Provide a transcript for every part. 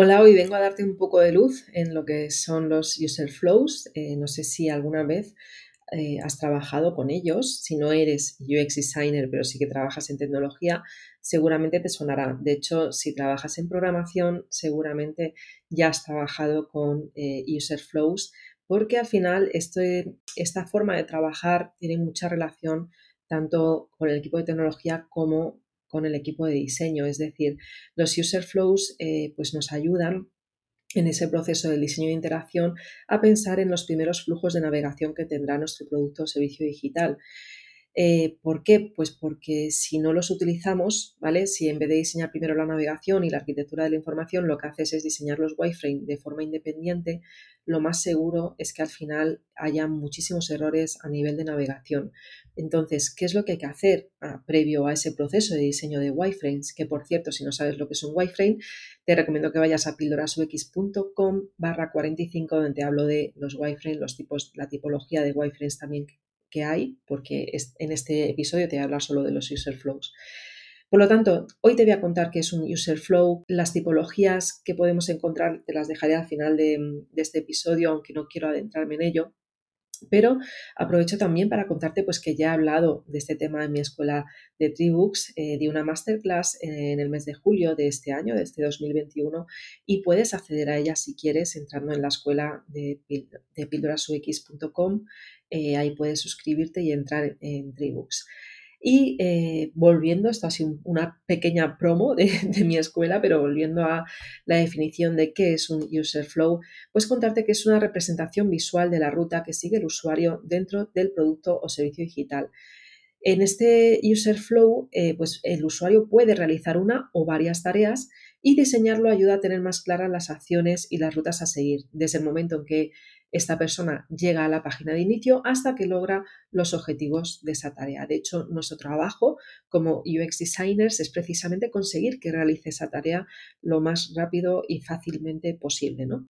Hola, hoy vengo a darte un poco de luz en lo que son los user flows. Eh, no sé si alguna vez eh, has trabajado con ellos. Si no eres UX designer, pero sí que trabajas en tecnología, seguramente te sonará. De hecho, si trabajas en programación, seguramente ya has trabajado con eh, user flows, porque al final este, esta forma de trabajar tiene mucha relación tanto con el equipo de tecnología como con el equipo de diseño. Es decir, los user flows eh, pues nos ayudan en ese proceso de diseño de interacción a pensar en los primeros flujos de navegación que tendrá nuestro producto o servicio digital. Eh, ¿Por qué? Pues porque si no los utilizamos, ¿vale? Si en vez de diseñar primero la navegación y la arquitectura de la información, lo que haces es diseñar los wireframe de forma independiente, lo más seguro es que al final haya muchísimos errores a nivel de navegación. Entonces, ¿qué es lo que hay que hacer ah, previo a ese proceso de diseño de wireframes? Que por cierto, si no sabes lo que es un wireframe, te recomiendo que vayas a pildorasux.com barra 45 donde te hablo de los wireframes, los tipos, la tipología de wireframes también que hay, porque en este episodio te habla solo de los user flows. Por lo tanto, hoy te voy a contar qué es un user flow, las tipologías que podemos encontrar, te las dejaré al final de, este episodio, aunque no quiero adentrarme en ello. Pero aprovecho también para contarte pues, que ya he hablado de este tema en mi escuela de Tribooks, eh, de una masterclass en el mes de julio de este año, de este 2021, y puedes acceder a ella si quieres entrando en la escuela de, de pildorasux.com eh, ahí puedes suscribirte y entrar en Tribooks. Y eh, volviendo, esto ha sido una pequeña promo de, mi escuela, pero volviendo a la definición de qué es un user flow, pues contarte que es una representación visual de la ruta que sigue el usuario dentro del producto o servicio digital. En este user flow, eh, pues el usuario puede realizar una o varias tareas y diseñarlo ayuda a tener más claras las acciones y las rutas a seguir, desde el momento en que esta persona llega a la página de inicio hasta que logra los objetivos de esa tarea. De hecho, nuestro trabajo como UX designers es precisamente conseguir que realice esa tarea lo más rápido y fácilmente posible, ¿no?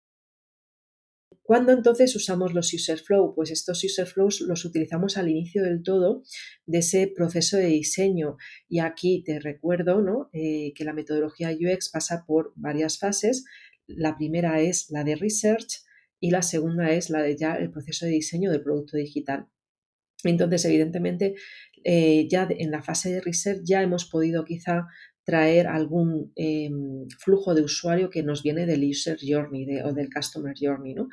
¿Cuándo entonces usamos los user flow? Pues estos user flows los utilizamos al inicio del todo de ese proceso de diseño. Y aquí te recuerdo ¿no? Eh, que la metodología UX pasa por varias fases. La primera es la de research, y la segunda es la de ya el proceso de diseño del producto digital. Entonces, evidentemente, eh, ya en la fase de research ya hemos podido quizá traer algún em, flujo de usuario que nos viene del user journey o del customer journey. ¿no?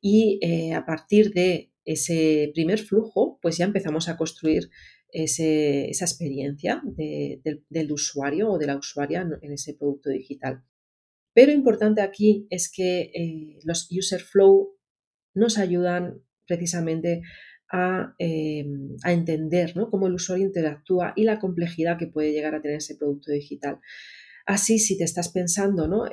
Y eh, a partir de ese primer flujo, pues ya empezamos a construir esa experiencia del usuario o de la usuaria en ese producto digital. Pero importante aquí es que eh, los user flow nos ayudan precisamente a, eh, entender cómo el usuario interactúa y la complejidad que puede llegar a tener ese producto digital. Así, si te estás pensando ¿no?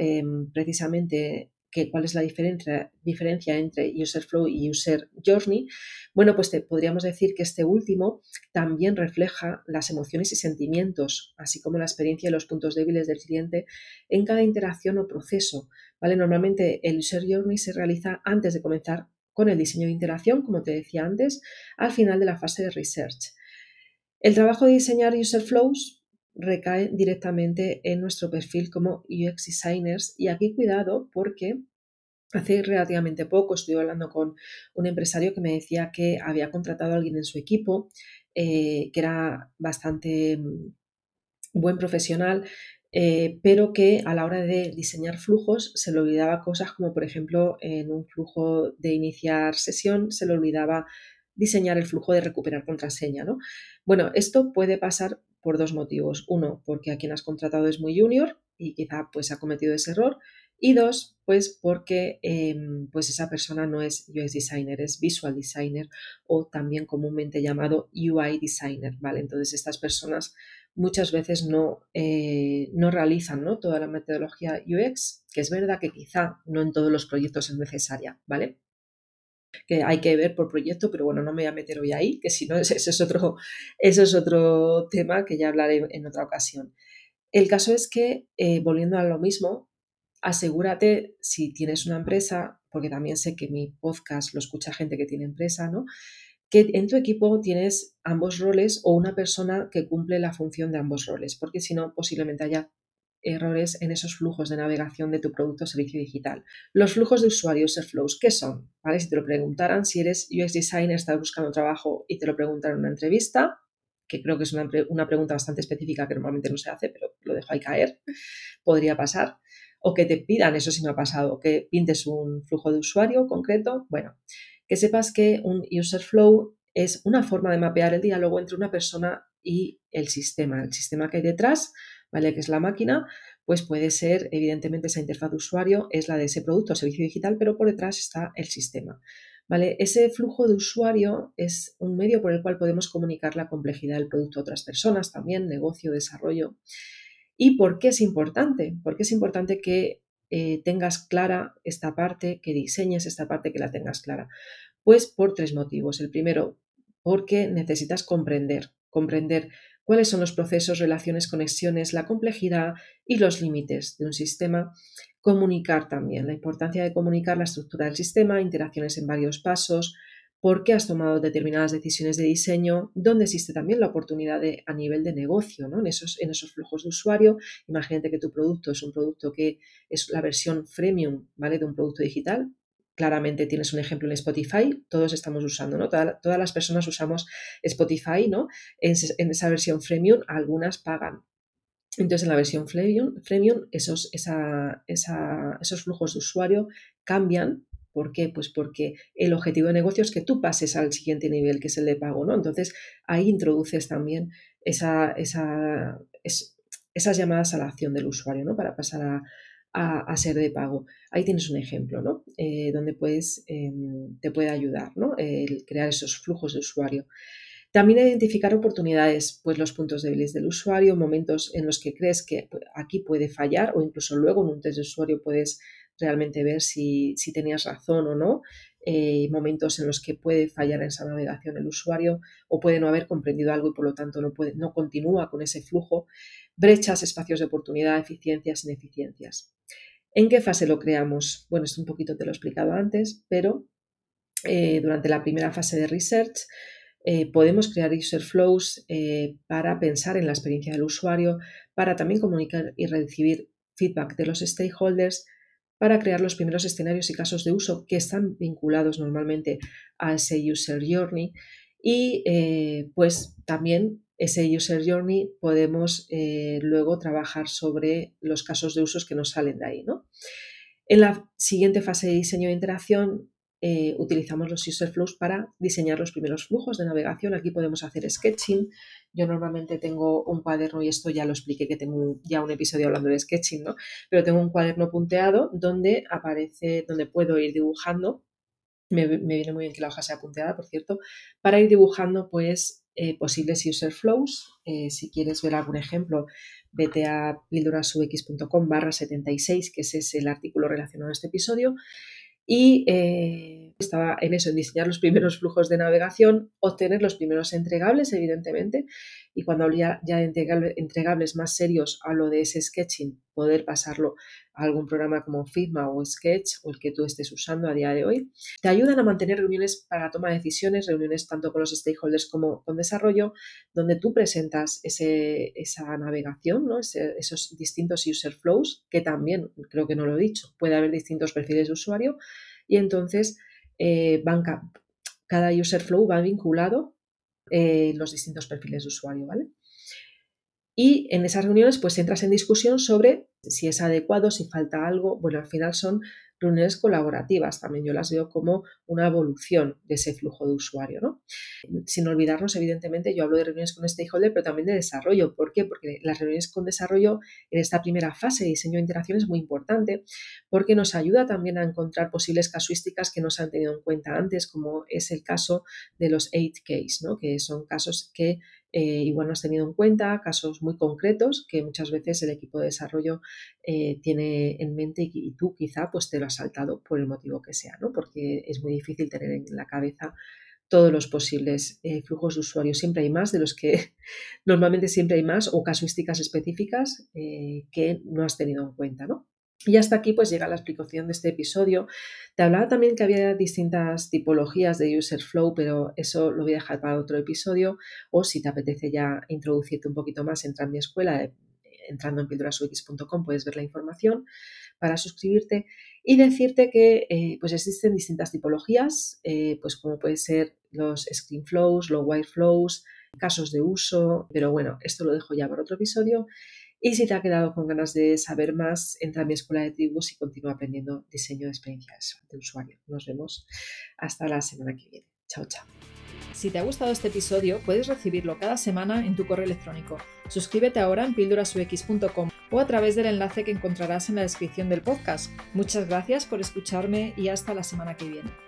precisamente cuál es la diferencia, diferencia entre user flow y user journey, bueno, pues te, podríamos decir que este último también refleja las emociones y sentimientos, así como la experiencia y los puntos débiles del cliente en cada interacción o proceso. ¿vale? Normalmente el user journey se realiza antes de comenzar con el diseño de interacción, como te decía antes, al final de la fase de research. El trabajo de diseñar user flows recae directamente en nuestro perfil como UX designers y aquí cuidado porque hace relativamente poco estuve hablando con un empresario que me decía que había contratado a alguien en su equipo eh, que era bastante mm, buen profesional eh, pero que a la hora de diseñar flujos se le olvidaba cosas como por ejemplo en un flujo de iniciar sesión se le olvidaba diseñar el flujo de recuperar contraseña. ¿no? Bueno, esto puede pasar por dos motivos. Uno, porque a quien has contratado es muy junior y quizá pues ha cometido ese error. Y dos, pues porque em, pues esa persona no es UX designer, es visual designer o también comúnmente llamado UI designer, ¿vale? Entonces estas personas muchas veces no, eh, no realizan ¿no? toda la metodología UX, que es verdad que quizá no en todos los proyectos es necesaria, ¿vale? Que hay que ver por proyecto, pero bueno, no me voy a meter hoy ahí, que si no, ese, es, otro, ese es otro tema que ya hablaré en otra ocasión. El caso es que, eh, volviendo a lo mismo, asegúrate si tienes una empresa, porque también sé que mi podcast lo escucha gente que tiene empresa, ¿no? Que en tu equipo tienes ambos roles o una persona que cumple la función de ambos roles, porque si no, posiblemente haya errores en esos flujos de navegación de tu producto o servicio digital. Los flujos de usuarios, flows, ¿qué son? ¿Vale? Si te lo preguntaran, si eres UX designer, estás buscando trabajo y te lo preguntan en una entrevista, que creo que es una, una, pregunta bastante específica que normalmente no se hace, pero lo dejo ahí caer, podría pasar. O que te pidan, eso sí me ha pasado, que pintes un flujo de usuario concreto. Bueno, que sepas que un user flow es una forma de mapear el diálogo entre una persona y el sistema. El sistema que hay detrás ¿vale? Que es la máquina, pues puede ser, evidentemente, esa interfaz de usuario es la de ese producto o servicio digital, pero por detrás está el sistema. ¿Vale? Ese flujo de usuario es un medio por el cual podemos comunicar la complejidad del producto a otras personas, también negocio, desarrollo. ¿Y por qué es importante? Porque es importante que eh, tengas clara esta parte, que diseñes esta parte, que la tengas clara. Pues por tres motivos. El primero, porque necesitas comprender, comprender cuáles son los procesos, relaciones, conexiones, la complejidad y los límites de un sistema. Comunicar también, la importancia de comunicar la estructura del sistema, interacciones en varios pasos, por qué has tomado determinadas decisiones de diseño, dónde existe también la oportunidad de, a nivel de negocio, ¿no? en, esos, en esos flujos de usuario. Imagínate que tu producto es un producto que es la versión freemium ¿vale? de un producto digital, claramente tienes un ejemplo en Spotify, todos estamos usando, ¿no? todas las personas usamos Spotify, ¿no? En, esa versión freemium, algunas pagan. Entonces, en la versión freemium, esos, flujos de usuario cambian. ¿Por qué? Pues porque el objetivo de negocio es que tú pases al siguiente nivel, que es el de pago, ¿no? Entonces, ahí introduces también esa, esa, esas llamadas a la acción del usuario, ¿no? Para pasar a, a, ser de pago. Ahí tienes un ejemplo, ¿no? Eh, donde puedes, em, te puede ayudar, ¿no? El crear esos flujos de usuario. También identificar oportunidades, pues los puntos débiles del usuario, momentos en los que crees que aquí puede fallar o incluso luego en un test de usuario puedes realmente ver si, tenías razón o no, eh, momentos en los que puede fallar en esa navegación el usuario o puede no haber comprendido algo y por lo tanto no, puede, no continúa con ese flujo, brechas, espacios de oportunidad, eficiencias, ineficiencias. ¿En qué fase lo creamos? Bueno, esto un poquito te lo he explicado antes, pero eh, durante la primera fase de research eh, podemos crear user flows eh, para pensar en la experiencia del usuario, para también comunicar y recibir feedback de los stakeholders, para crear los primeros escenarios y casos de uso que están vinculados normalmente a ese user journey y pues también ese user journey podemos eh, luego trabajar sobre los casos de usos que nos salen de ahí. ¿no? En la siguiente fase de diseño de interacción eh, utilizamos los user flows para diseñar los primeros flujos de navegación. Aquí podemos hacer sketching. Yo normalmente tengo un cuaderno, y esto ya lo expliqué que tengo ya un episodio hablando de sketching, ¿no? Pero tengo un cuaderno punteado donde aparece, donde puedo ir dibujando. Me, me viene muy bien que la hoja sea punteada, por cierto, para ir dibujando pues eh, posibles user flows. Eh, si quieres ver algún ejemplo, vete a pildorasux.com barra 76, que ese es el artículo relacionado a este episodio. Y eh, estaba en eso, en diseñar los primeros flujos de navegación, obtener los primeros entregables, evidentemente, y cuando había ya de entregables más serios, a lo de ese sketching, poder pasarlo a algún programa como Figma o Sketch o el que tú estés usando a día de hoy. Te ayudan a mantener reuniones para toma de decisiones, reuniones tanto con los stakeholders como con desarrollo, donde tú presentas ese, esa navegación, ¿no? esos distintos user flows, que también, creo que no lo he dicho, puede haber distintos perfiles de usuario y entonces eh, cada user flow va vinculado eh, los distintos perfiles de usuario, ¿vale? Y en esas reuniones pues entras en discusión sobre si es adecuado, si falta algo. Bueno, al final son reuniones colaborativas, también yo las veo como una evolución de ese flujo de usuario, ¿no? Sin olvidarnos, evidentemente, yo hablo de reuniones con stakeholder, pero también de desarrollo. ¿Por qué? Porque las reuniones con desarrollo en esta primera fase de diseño de interacción es muy importante porque nos ayuda también a encontrar posibles casuísticas que no se han tenido en cuenta antes, como es el caso de los 8 case, ¿no? Que son casos que eh, igual no has tenido en cuenta, casos muy concretos que muchas veces el equipo de desarrollo eh, tiene en mente y, tú quizá pues te lo has saltado por el motivo que sea, ¿no? Porque es muy difícil tener en la cabeza todos los posibles eh, flujos de usuarios. Siempre hay más de los que normalmente siempre hay más o casuísticas específicas que no has tenido en cuenta, ¿no? Y hasta aquí pues llega la explicación de este episodio. Te hablaba también que había distintas tipologías de user flow, pero eso lo voy a dejar para otro episodio. O si te apetece ya introducirte un poquito más, entra en mi escuela, eh, entrando en pildorasux.com puedes ver la información para suscribirte y decirte que eh, pues existen distintas tipologías, eh, pues como puede ser los screen flows, los white flows, casos de uso, pero bueno, esto lo dejo ya para otro episodio. Y si te ha quedado con ganas de saber más, entra a mi escuela de tribus y continúa aprendiendo diseño de experiencias de usuario. Nos vemos hasta la semana que viene. Chao, chao. Si te ha gustado este episodio, puedes recibirlo cada semana en tu correo electrónico. Suscríbete ahora en pildurasux.com o a través del enlace que encontrarás en la descripción del podcast. Muchas gracias por escucharme y hasta la semana que viene.